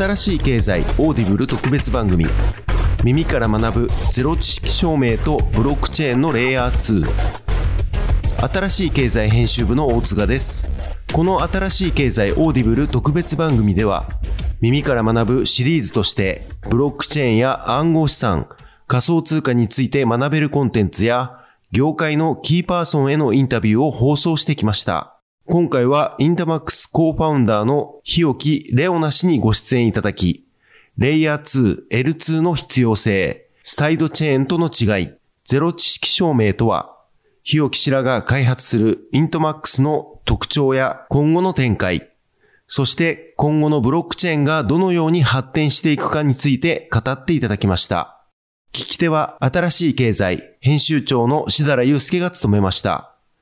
新しい経済 Audible 特別番組耳から学ぶゼロ知識証明とブロックチェーンのレイヤー2新しい経済編集部の大塚ですこの新しい経済 Audible 特別番組では耳から学ぶシリーズとしてブロックチェーンや暗号資産仮想通貨について学べるコンテンツや業界のキーパーソンへのインタビューを放送してきました。今回は Intmaxコーファウンダーの日置玲於奈氏にご出演いただき、レイヤー2、L2 の必要性、サイドチェーンとの違い、ゼロ知識証明とは、日置氏らが開発する Intmaxの特徴や今後の展開、そして今後のブロックチェーンがどのように発展していくかについて語っていただきました。聞き手は新しい経済編集長の設楽悠介が務めました。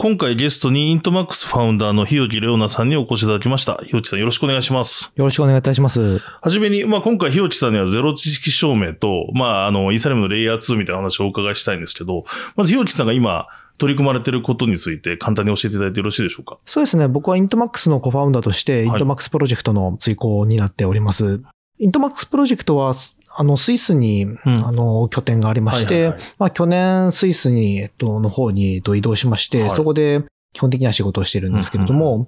今回ゲストに Intmaxファウンダーの日置玲於奈さんにお越しいただきました。日置さんよろしくお願いします。よろしくお願いいたします。はじめに、まあ今回日置さんにはゼロ知識証明と、まああの、イーサリアムのレイヤー2みたいな話をお伺いしたいんですけど、まず日置さんが今、取り組まれていることについて簡単に教えていただいてよろしいでしょうか？そうですね。僕は Intmaxのコファウンダーとして、 Intmaxプロジェクトの遂行になっております。はい、 Intmaxプロジェクトは、あの、スイスに、うん、あの、拠点がありまして、まあ、去年スイスに、えっと、の方に、移動しまして、はい、そこで基本的には仕事をしてるんですけれども、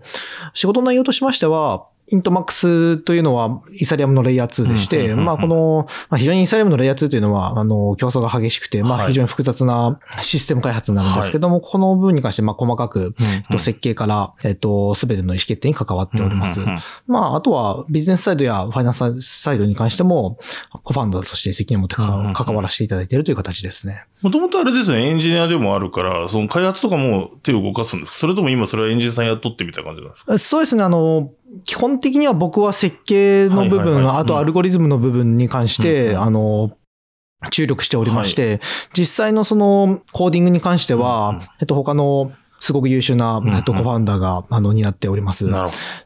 仕事の内容としましては、イントマックスというのはイーサリアムのレイヤー2でして、まあこの、まあ非常にイーサリアムのレイヤー2というのは、あの、競争が激しくて、まあ非常に複雑なシステム開発になるんですけども、この部分に関して、まあ細かく、えっと、設計から、えっと、すべての意思決定に関わっております。まああとはビジネスサイドやファイナンスサイドに関しても、コファンダーとして責任を持って関わらせていただいているという形ですね。もともとあれですね、エンジニアでもあるから、その開発とかも手を動かすんですそれとも今それはエンジニアさん雇ってみたいな感じなんですか？そうですね、あの、基本的には僕は設計の部分、あとアルゴリズムの部分に関して、あの、注力しておりまして、はい、実際のそのコーディングに関しては、うん、えっと他のすごく優秀な、えっと、コファウンダーが、あの、担っております。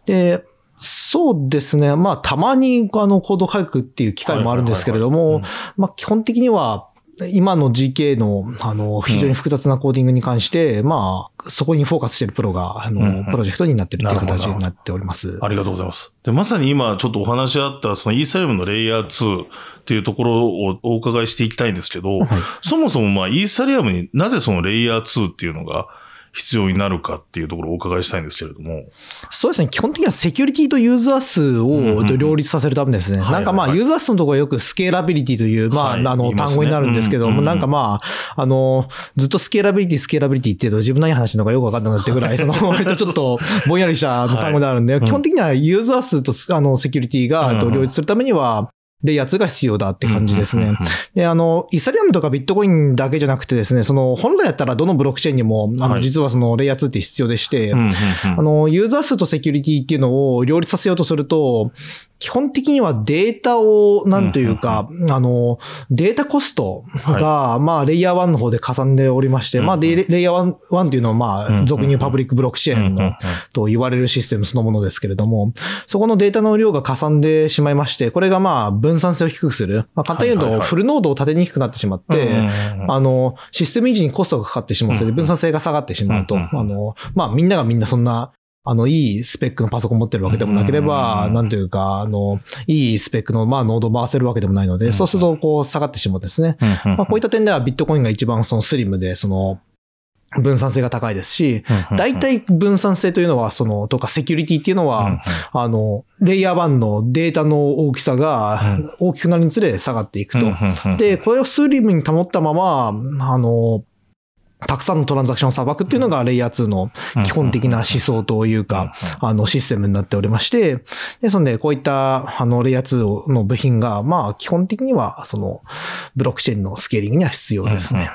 で、そうですね。まあ、たまに、あの、コード書くっていう機会もあるんですけれども、まあ、基本的には、今の GK の、あの、非常に複雑なコーディングに関して、うん、まあ、そこにフォーカスしているプロが、あの、うんうん、プロジェクトになっているという形になっております。ありがとうございます。で、まさに今、ちょっとお話あった、そのイーサリアムのレイヤー2っていうところをお伺いしていきたいんですけど、はい、そもそもまあ、イーサリアムになぜそのレイヤー2っていうのが、必要になるかっていうところをお伺いしたいんですけれども。そうですね。基本的にはセキュリティとユーザー数を両立させるためですね。なんかまあ、ユーザー数のところはよくスケーラビリティという、まあ、あの、単語になるんですけども、なんかまあ、あの、ずっとスケーラビリティ、スケーラビリティっていうと自分の話の方がよくわかんなくなってぐらい、その、割とちょっとぼんやりした単語であるんで、基本的にはユーザー数と、あの、セキュリティが両立するためには、レイヤー2が必要だって感じですね。で、あの、イーサリアムとかビットコインだけじゃなくてですね、その、本来やったらどのブロックチェーンにも、あの、実はそのレイヤー2って必要でして、あの、ユーザー数とセキュリティっていうのを両立させようとすると、基本的にはデータを、なんというか、あの、データコストが、まあ、レイヤー1の方でかさんでおりまして、まあ、レイヤー 1, っていうのは、まあ、俗にパブリックブロックチェーンの、と言われるシステムそのものですけれども、そこのデータの量がかさんでしまいまして、これがまあ、分散性を低くする。まあ、簡単に言うと、フルノードを立てにくくなってしまって、あの、システム維持にコストがかかってしまう。ので、分散性が下がってしまうと、あの、まあ、みんながみんなそんな、あの、いいスペックのパソコン持ってるわけでもなければ、なんというか、あの、いいスペックの、まあ、ノードを回せるわけでもないので、そうすると、こう、下がってしまうんですね。まあ、こういった点ではビットコインが一番そのスリムで、その、分散性が高いですし、大体分散性というのは、その、とかセキュリティっていうのは、あの、レイヤー1のデータの大きさが大きくなるにつれ下がっていくと。で、これをスリムに保ったまま、あの、たくさんのトランザクションを捌くっていうのがレイヤー2の基本的な思想というか、あのシステムになっておりまして、ですので、こういったあのレイヤー2の部品が、まあ基本的にはそのブロックチェーンのスケーリングには必要ですね。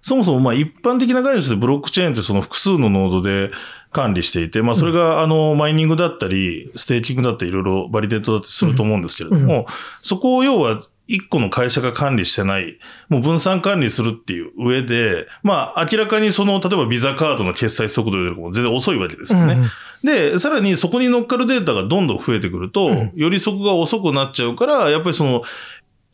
そもそもまあ一般的な概念としてブロックチェーンってその複数のノードで管理していて、まあそれがあのマイニングだったり、ステーキングだったりいろいろバリデートだったりすると思うんですけれども、そこを要は一個の会社が管理してない、もう分散管理するっていう上で、まあ明らかにその、例えばビザカードの決済速度よりも全然遅いわけですよね。うんで、さらにそこに乗っかるデータがどんどん増えてくると、うんよりそこが遅くなっちゃうから、やっぱりその、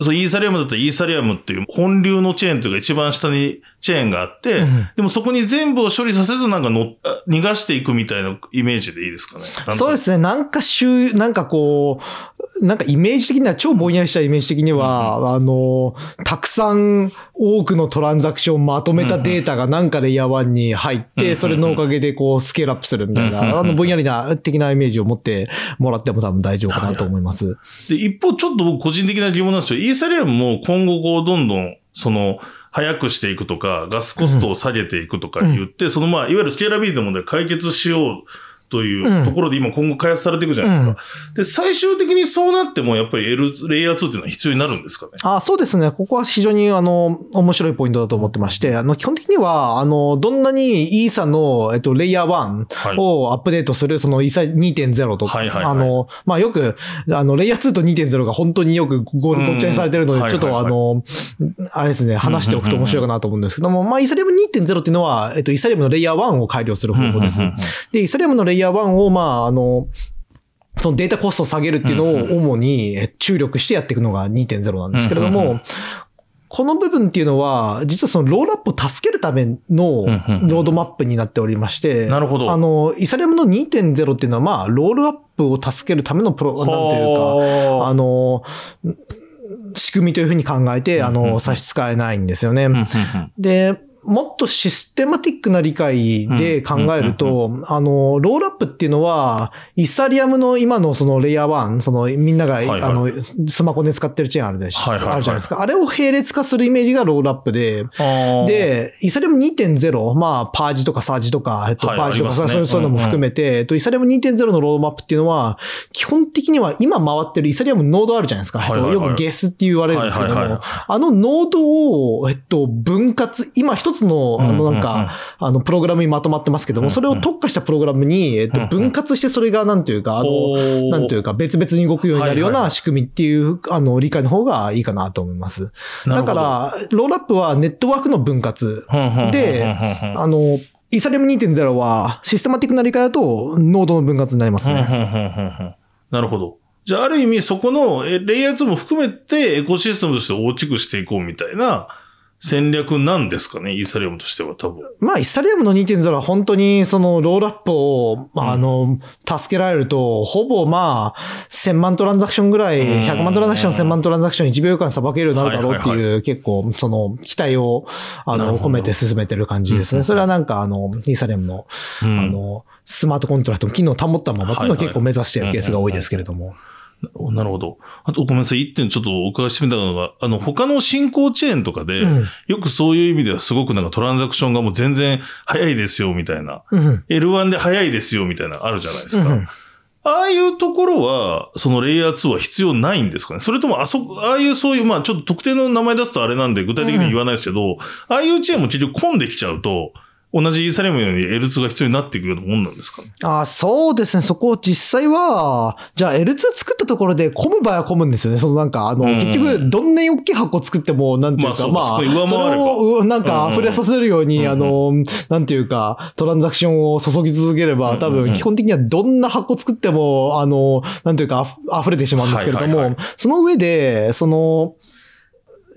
そのイーサリアムだったらイーサリアムっていう本流のチェーンというか一番下にチェーンがあって、うんでもそこに全部を処理させずなんかのあ逃がしていくみたいなイメージでいいですかね？そうですね。なんか週、なんかこう、なんかイメージ的には、超ぼんやりしたイメージ的には、あの、たくさん多くのトランザクションをまとめたデータがなんかレイヤー1に入っうんて、それのおかげでこうスケールアップするみたいうんな、あの、ぼんやりな的なイメージを持ってもらっても多分大丈夫かなと思います。で、一方、ちょっと僕個人的な疑問なんですけど、イーサリアムも今後こう、どんどん、その、早くしていくとか、ガスコストを下げていくとか言って、そのまあ、いわゆるスケーラビリティの問題を解決しようというところで今今後開発されていくじゃないですか。で、最終的にそうなっても、やっぱり L、レイヤー2っていうのは必要になるんですかね？あそうですね。ここは非常に、あの、面白いポイントだと思ってまして、あの、基本的には、あの、どんなにイーサの、えっと、レイヤーはい1をアップデートする、そのイーサ2.0とか、はいはいはいあの、まあ、よく、あの、レイヤー2と2.0が本当によくごごっちゃにされてるのうんで、ちょっとあの、あれですね、話しておくと面白いかなと思うんですけども、まあ、イーサリアム2.0っていうのは、えっと、イーサリアムのレイヤー1を改良する方法ですうんうんうんうん。で、イーサリアムのレイヤー1を、まあ、あの、そのデータコストを下げるっていうのを主にえ注力してやっていくのが2.0なんですけれども、この部分っていうのは、実はそのロールアップを助けるためのロードマップになっておりまして、なるほど。あの、イサリアムの2.0っていうのは、まあ、ロールアップを助けるためのプロ、なんというか、かあの、仕組みというふうに考えて、あの、差し支えないんですよね。で、もっとシステマティックな理解で考えると、あの、ロールアップっていうのは、イーサリアムの今のそのレイヤー1、そのみんなが、はいはい。あの、スマホで使ってるチェーンあるでし、はいはいはい。あるじゃないですか。あれを並列化するイメージがロールアップで、で、イーサリアム2.0、まあ、パージとかサージとか、えっと、はいパージとか、ね。そういうのも含めて、えっと、イーサリアム2.0のロードマップっていうのは、基本的には今回ってるイーサリアムノードあるじゃないですか。はいはいはい。えっとよくゲスって言われるんですけどはいはいはいも、あのノードを、えっと、分割、今一つの、あの、なんか、あの、プログラムにまとまってますけども、それを特化したプログラムに、えっと、分割してそれが、なんていうか、あの、なんていうか、別々に動くようになるような仕組みっていう、あの、理解の方がいいかなと思います。だから、ロールアップはネットワークの分割。であの、イーサリアム2.0はシステマティックな理解だとノードの分割になりますね。なるほど。じゃあ、ある意味、そこの、えレイヤー2も含めて、エコシステムとして大きくしていこうみたいな戦略なんですかね、イーサリアムとしては多分。まあ、イーサリアムの2.0は本当にそのロールアップを、まああの、助けられると、ほぼまあ、1000万トランザクションぐらい、うん100万トランザクション、1000万トランザクション1秒間さばけるようになるだろうってはいいう、結構、その、期待を、あの、込めて進めてる感じですね。うんそれはなんか、あの、イーサリアムの、うんあの、スマートコントラクトの機能を保ったままっていうの結構目指しているケースが多いですけれども。なるほど。あと、ごめんなさい。一点ちょっとお伺いしてみたのが、あの、他の進行チェーンとかで、うんよくそういう意味ではすごくなんかトランザクションがもう全然早いですよ、みたいな。うん。L1 で早いですよ、みたいな、あるじゃないですか。うんああいうところは、そのレイヤー2は必要ないんですかね？それとも、あそこ、ああいうそういう、まあちょっと特定の名前出すとあれなんで具体的には言わないですけど、ああいうチェーンも結局混んできちゃうと、同じイーサリアムのように L2 が必要になっていくようなもんなんですかね？あそうですね。そこ実際は、じゃあ L2 作ったところで混む場合は混むんですよね。そのなんか、あの、うん。結局、どんなに大きい箱作っても、なんていうか、まあ、まあそうそれをうなんか溢れさせるように、うんあの、なんていうか、トランザクションを注ぎ続ければ、多分、基本的にはどんな箱作っても、あの、なんていうか、溢れてしまうんですけれども、はいはいはその上で、その、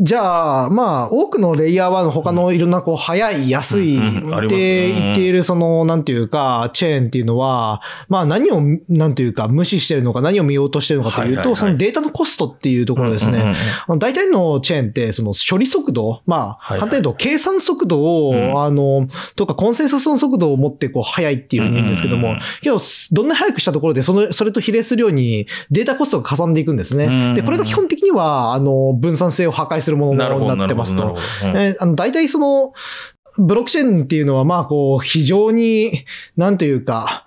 じゃあ、まあ、多くのレイヤー1の他のいろんな、こう、早い、安いってね言っている、その、なんていうか、チェーンっていうのは、まあ、何を、なんていうか、無視してるのか、何を見落としてるのかというと、そのデータのコストっていうところですね。大体のチェーンって、その処理速度、まあ、簡単に言うと計算速度を、うん。あの、とかコンセンサスの速度を持って、こう、速いっていうふうに言うんですけどもけど、どんなに速くしたところで、その、それと比例するように、データコストがかさんでいくんですね。で、これが基本的には、あの、分散性を破壊するものなるほど、になってますとえーあの、大体その、ブロックチェーンっていうのは、まあ、こう、非常に、なんというか、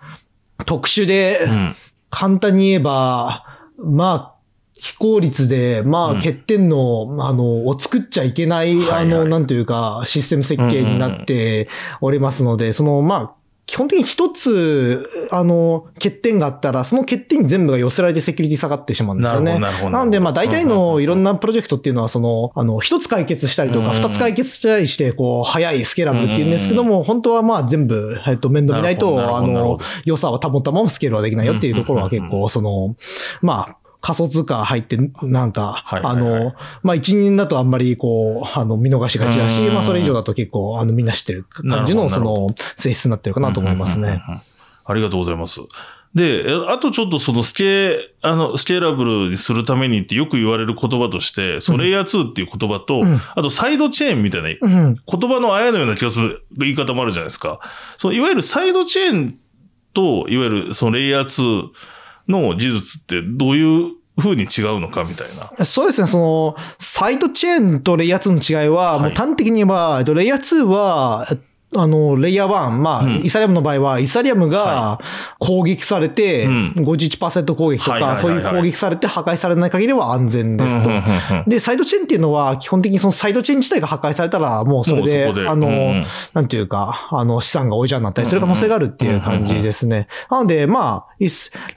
特殊で、うん。簡単に言えば、まあ、非効率で、まあ、うん。欠点の、あの、を作っちゃいけない、はいはい。あの、なんというか、システム設計になっておりますので、その、まあ、基本的に一つ、あの、欠点があったら、その欠点に全部が寄せられてセキュリティ下がってしまうんですよね。なるほど、なんで、まあ大体のいろんなプロジェクトっていうのは、その、あの、一つ解決したりとか、二つ解決したりして、こう、早いスケーラブルっていうんですけども、本当はまあ全部、えっと、面倒見ないと、あの、良さを保ったままスケールはできないよっていうところは結構、その、まあ、仮想通貨入って、なんか、あの、まあ、一人だとあんまりこう、あの、見逃しがちだし、まあ、それ以上だと結構、あの、みんな知ってる感じの、その、性質になってるかなと思いますね。ありがとうございます。で、あとちょっとそのスケ、あの、スケーラブルにするためにってよく言われる言葉として、そのレイヤー2っていう言葉と、うん、あとサイドチェーンみたいな、言葉のあやのような気がする言い方もあるじゃないですか。そのいわゆるサイドチェーンと、いわゆるそのレイヤー2の技術ってどういう風に違うのかみたいな。そうですね、その、サイドチェーンとレイヤー2の違いは、もう端的に言えば、レイヤー2は、あの、レイヤー1、まあ、うん、イサリアムの場合は、イサリアムが攻撃されて、51%攻撃とか、そういう攻撃されて破壊されない限りは安全ですと。で、サイドチェーンっていうのは、基本的にそのサイドチェーン自体が破壊されたら、もうそれで、で。あの、うん、なんていうか、あの、資産がおいじゃになったりする可能性があるっていう感じですね。なので、まあ、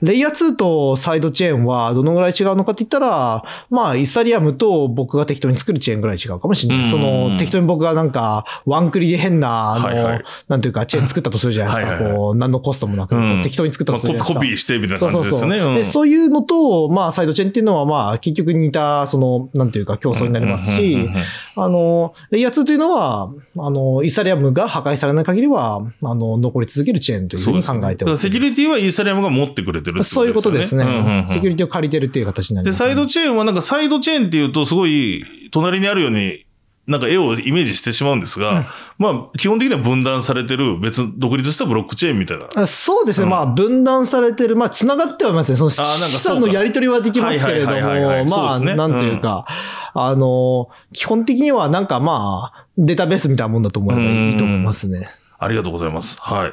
レイヤー2とサイドチェーンはどのぐらい違うのかって言ったら、まあ、イサリアムと僕が適当に作るチェーンぐらい違うかもしれない。その、適当に僕がなんか、ワンクリで変な、はいはい、なんていうか、チェーン作ったとするじゃないですか。はいはいはい、こう、何のコストもなく、うん、適当に作ったとするじゃないですか。まあ、コピーしてみたいな感じですね。そうそうそうでそういうのと、まあ、サイドチェーンっていうのは、まあ、結局似た、その、なんていうか、競争になりますし、あの、レイヤー2というのは、あの、イーサリアムが破壊されない限りは、あの、残り続けるチェーンというふうに考えております。セキュリティはイーサリアムが持ってくれてる、ね、そういうことですね、うんうんうん。セキュリティを借りてるっていう形になります、ね、で、サイドチェーンはなんかサイドチェーンっていうと、すごい、隣にあるようになんか絵をイメージしてしまうんですが、うん、まあ、基本的には分断されてる、別、独立したブロックチェーンみたいな。そうですね。うん、まあ、分断されてる、まあ、繋がってはいますね。その資産のやり取りはできますけれども、まあ、ね、なんというか、うん、あの、基本的にはなんかまあ、データベースみたいなもんだと思えばいいと思いますね。ありがとうございます。はい。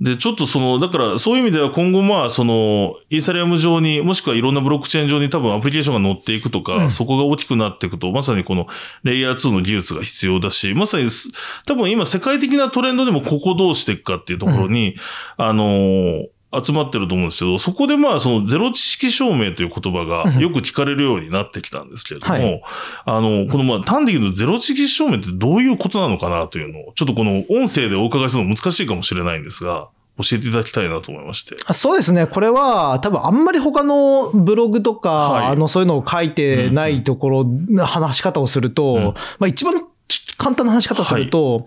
で、ちょっとその、だからそういう意味では今後まあ、その、イーサリアム上に、もしくはいろんなブロックチェーン上に多分アプリケーションが乗っていくとか、うん、そこが大きくなっていくと、まさにこのレイヤー2の技術が必要だし、まさに、多分今世界的なトレンドでもここどうしていくかっていうところに、うん、あの集まってると思うんですけど、そこでまあ、そのゼロ知識証明という言葉がよく聞かれるようになってきたんですけれども、はい、あの、このまあ、単的にゼロ知識証明ってどういうことなのかなというのを、ちょっとこの音声でお伺いするの難しいかもしれないんですが、教えていただきたいなと思いまして。そうですね。これは多分あんまり他のブログとか、はい、あの、そういうのを書いてないところ、話し方をすると、うん、まあ一番簡単な話し方すると、はい、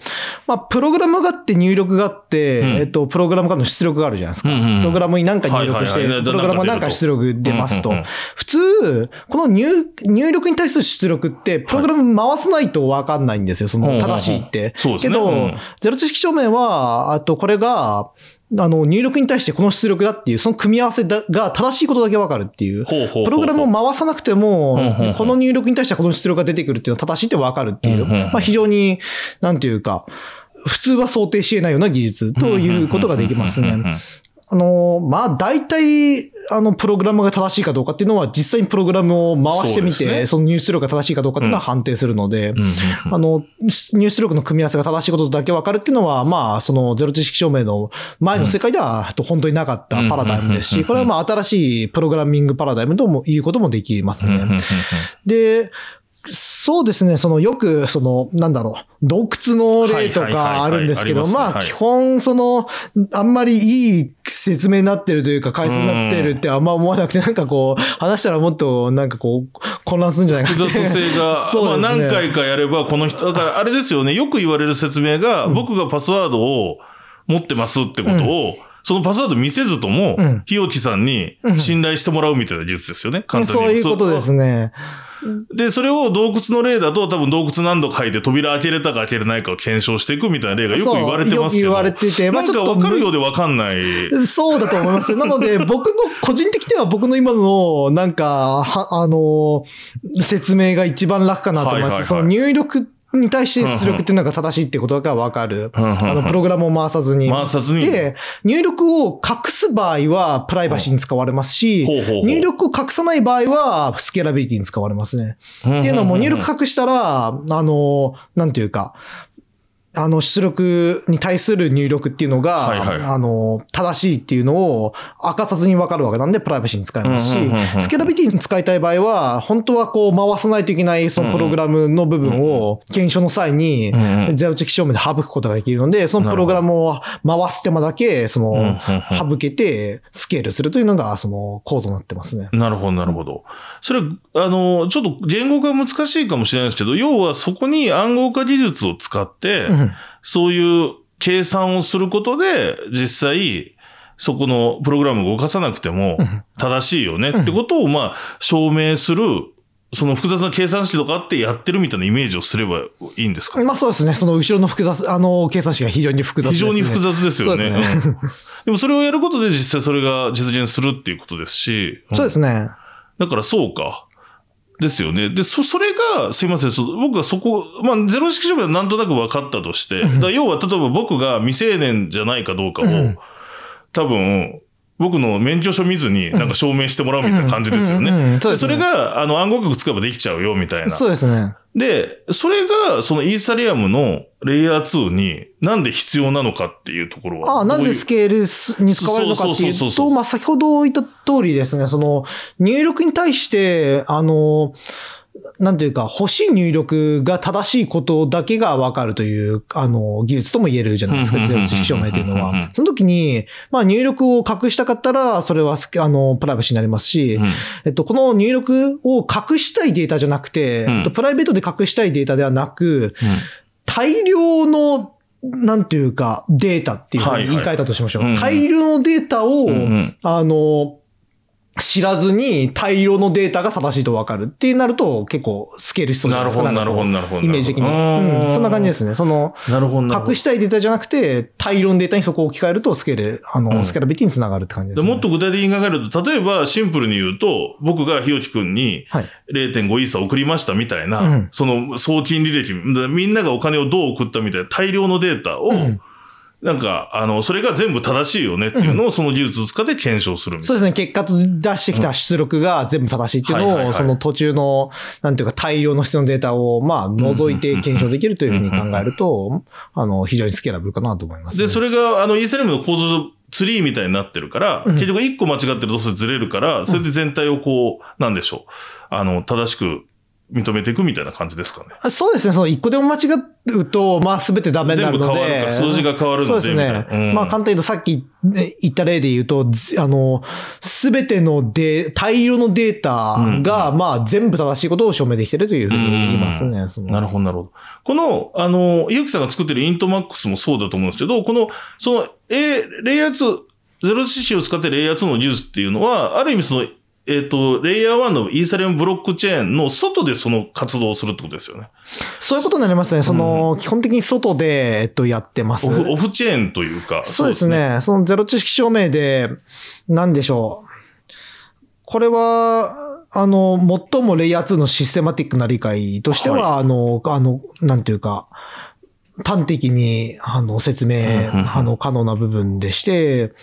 まあ、プログラムがあって入力があって、うん、えっと、プログラムからの出力があるじゃないですか。うん。うん、プログラムに何か入力して、プログラムが何か出力出ますと。普通、この入、入力に対する出力って、プログラム回さないとわかんないんですよ、その正しいって。そうですね。けど、ゼロ知識証明は、あと、これが、あの、入力に対してこの出力だっていう、その組み合わせが正しいことだけわかるっていう。プログラムを回さなくても、この入力に対してはこの出力が出てくるっていうのは正しいってわかるっていう。まあ非常に、なんていうか、普通は想定し得ないような技術ということができますね。あの、まあ、大体、あの、プログラムが正しいかどうかっていうのは、実際にプログラムを回してみて、そ、ね,、の入出力が正しいかどうかっていうのは判定するので、あの、入出力の組み合わせが正しいことだけわかるっていうのは、まあ、そのゼロ知識証明の前の世界では、本当になかったパラダイムですし、これはまあ、新しいプログラミングパラダイムとも言うこともできますね。で、そうですね、そのよく、その、なんだろう、洞窟の例とかあるんですけど、まあ、基本、その、あんまりいい説明になってるというか、回数になってるってあんま思わなくて、なんかこう、話したらもっと、なんかこう、混乱するんじゃないか複雑性が、そうまあ何回かやれば、この人、だからあれですよね、よく言われる説明が、僕がパスワードを持ってますってことを、そのパスワード見せずとも、ひよちさんに信頼してもらうみたいな技術ですよね、簡単に。そういうことですね。で、それを洞窟の例だと多分洞窟何度か書いて扉開けれたか開けれないかを検証していくみたいな例がよく言われてますけど。言われてて、まあちょっと。わかるようでわかんない。そうだと思います。なので、僕の、個人的には僕の今の、なんか、は、あの、説明が一番楽かなと思います。はいはいはい、その入力に対して出力っていうのが正しいってことがわかる。あの、プログラムを回さずに。回さずに。で、入力を隠す場合はプライバシーに使われますし、入力を隠さない場合はスケーラビリティに使われますね。っていうのも入力隠したら、あの、なんていうか、あの、出力に対する入力っていうのが、はいはい。あの、正しいっていうのを明かさずにわかるわけなんで、プライバシーに使えますしスケラビリティに使いたい場合は、本当はこう回さないといけないそのプログラムの部分を検証の際にゼロチェキ証明で省くことができるので、そのプログラムを回す手間だけ、その、省けてスケールするというのが、その構造になってますね。なるほど、なるほど。それ、あの、ちょっと言語化難しいかもしれないですけど、要はそこに暗号化技術を使って、うんそういう計算をすることで、実際、そこのプログラムを動かさなくても正しいよねってことを、まあ、証明する、その複雑な計算式とかあってやってるみたいなイメージをすればいいんですか？まあそうですね。その後ろの複雑、あの、計算式が非常に複雑です、ね。非常に複雑ですよね。ですね。うんでもそれをやることで実際それが実現するっていうことですし。そうですね。だからそうか。ですよね。で、そ、それが、すいません、そ僕がそこ、まあ、ゼロ式証明はなんとなく分かったとして、だ要は、例えば僕が未成年じゃないかどうかを、うん多分、僕の免許証見ずになんか証明してもらうみたいな感じですよね。それが、あの、暗号学使えばできちゃうよ、みたいな。そうですね。で、それが、そのイーサリアムのレイヤー2になんで必要なのかっていうところは。ああ、なぜスケールに使われるのかっていうと、まあ先ほど言った通りですね、その入力に対して、あの、なんていうか、欲しい入力が正しいことだけがわかるという、あの、技術とも言えるじゃないですか、うんうんうんうんゼロ知識証明というのうんうんうん。は。その時に、まあ入力を隠したかったら、それはあの、プライバシーになりますし、うん。えっと、この入力を隠したいデータじゃなくて、うん。えっとプライベートで隠したいデータではなく、大量の、なんていうか、データっていうふうに言い換えたとしましょう。はいはい大量のデータを、うんうん。あの、知らずに大量のデータが正しいと分かるってなると結構スケールしそうじゃないですか。なるほどなるほどなるほどイメージ的に。そんな感じですね。その、なるほど、隠。したいデータじゃなくて、大量のデータにそこを置き換えるとスケール、あの、うんスケーラビリティにつながるって感じですね。でもっと具体的に考えると、例えばシンプルに言うと、僕がひよきくんにはい。0.5イーサ送りましたみたいな、うんその送金履歴、みんながお金をどう送ったみたいな大量のデータを、うんなんか、あの、それが全部正しいよねっていうのをその技術を使って検証するみたいうそですね。結果と出してきた出力が全部正しいっていうのを、はいはいはいその途中の、なんていうか大量の必要なデータを、まあ、除いて検証できるというふうに考えると、あの、非常にスケーラブルかなと思います、な。ね。で、それが、あの、イーサリアムの構造上、ツリーみたいになってるから、うん結局1個間違ってるとずれるから、それで全体をこう、なんでしょう。あの、正しく認めていくみたいな感じですかね。そうですね。その一個でも間違うと、まあ全てダメになるの全部変わるで。から数字が変わるのでそうですねうんまあ簡単に言うとさっきね言った例で言うと、ずあの、全てのデ大量のデータが、まあ全部正しいことを証明できてるというふうに言いますね。なるほど、なるほど。この、あの、ゆうきさんが作ってるイントマックスもそうだと思うんですけど、この、その、A、レイヤー2、ゼロ知識を使ってレイヤー2の技術っていうのは、ある意味その、えっ、と、レイヤー1のイーサリアムブロックチェーンの外でその活動をするってことですよね。そういうことになりますね。その、基本的に外で、えっと、やってますオ。フ、オフチェーンというか。そうです。ね。そのゼロ知識証明で、なんでしょう。これは、あの、最もレイヤー2のシステマティックな理解としては、はあの、あの、なんていうか、端的に、あの、説明うんうんう、んあの、可能な部分でして、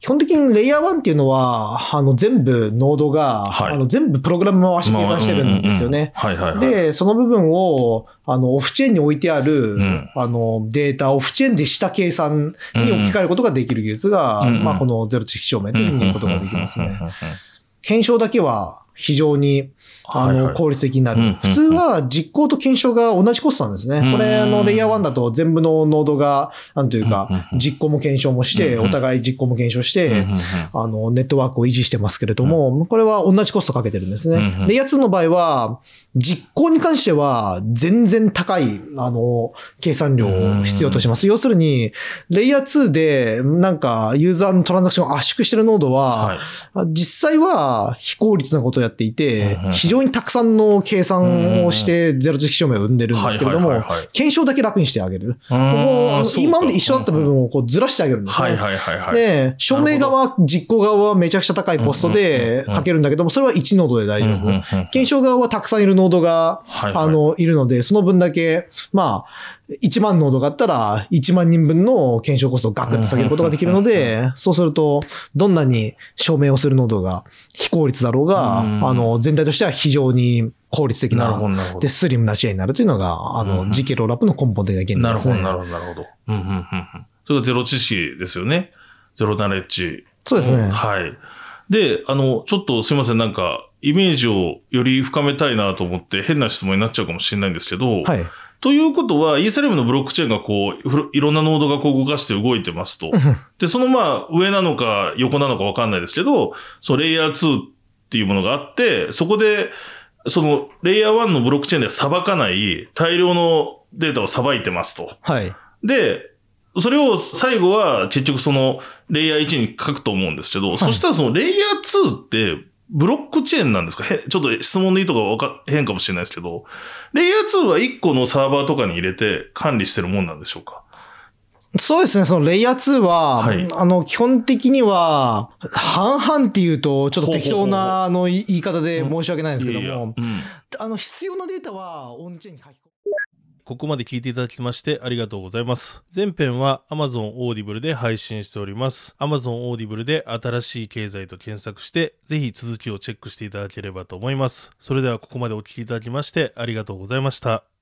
基本的にレイヤー1っていうのは、あの、全部ノードが、はい。あの、全部プログラム回し計算してるんですよね。で、その部分を、あの、オフチェーンに置いてある、ん。あの、データをオフチェーンでした計算に置き換えることができる技術が、うんうん。まあ、このゼロ知識証明というふうに言うことができますね。検証だけは非常に、あの、効率的になる。普通は実行と検証が同じコストなんですね。これ、あの、レイヤー1だと全部のノードが、なんというかう、ん実行も検証もして、お互い実行も検証してうん、あの、ネットワークを維持してますけれども、これは同じコストかけてるんですね。レイヤー2の場合は、実行に関しては全然高い、あの、計算量を必要とします。要するに、レイヤー2で、なんか、ユーザーのトランザクションを圧縮してるノードは、はい。実際は非効率なことをやっていて非常にたくさんの計算をしてゼロ知識証明を生んでるんですけれども検証だけ楽にしてあげる。ここ今まで一緒だった部分をこうずらしてあげるんですね。はいはいはいはい。で、証明側、実行側はめちゃくちゃ高いコストでうんうんうんうんかけるんだけども、それは1ノードで大丈夫。検証側はたくさんいるノードが、あの、いるので、その分だけ、まあ、1万ノードがあったら、1万人分の検証コストをガクッと下げることができるので、そうすると、どんなに証明をするノードが非効率だろうが、うんあの、全体としては非常に、効率的な、で、スリムな試合になるというのが、あの、うん、GK ローラップの根本的な原理ですね。なるほど、なるほど、なるほど。うん、うん、うん。それがゼロ知識ですよね。ゼロナレッジ。そうですね。はい。で、あの、ちょっとすいません、なんか、イメージをより深めたいなと思って変な質問になっちゃうかもしれないんですけど、はい。ということは、イーサリアムのブロックチェーンがこう、いろんなノードがこう動かして動いてますと。で、そのまあ、上なのか横なのかわかんないですけど、そう、レイヤー2っていうものがあって、そこで、その、レイヤー1のブロックチェーンでは裁かない大量のデータを裁いてますと。はい。で、それを最後は結局その、レイヤー1に書くと思うんですけど、はい、そしたらそのレイヤー2って、ブロックチェーンなんですか？へちょっと質問でいいとかわか、変かもしれないですけど、レイヤー2は1個のサーバーとかに入れて管理してるもんなんでしょうか？そうですね、そのレイヤー2は、はい、あの、基本的には、半々っていうと、ちょっと適当な、あの、言い方で申し訳ないんですけども、あの、必要なデータはオンチェーンに書き込む。ここまで聞いていただきましてありがとうございます。前編は Amazon Audible で配信しております。Amazon Audible で新しい経済と検索して、ぜひ続きをチェックしていただければと思います。それではここまでお聞きいただきましてありがとうございました。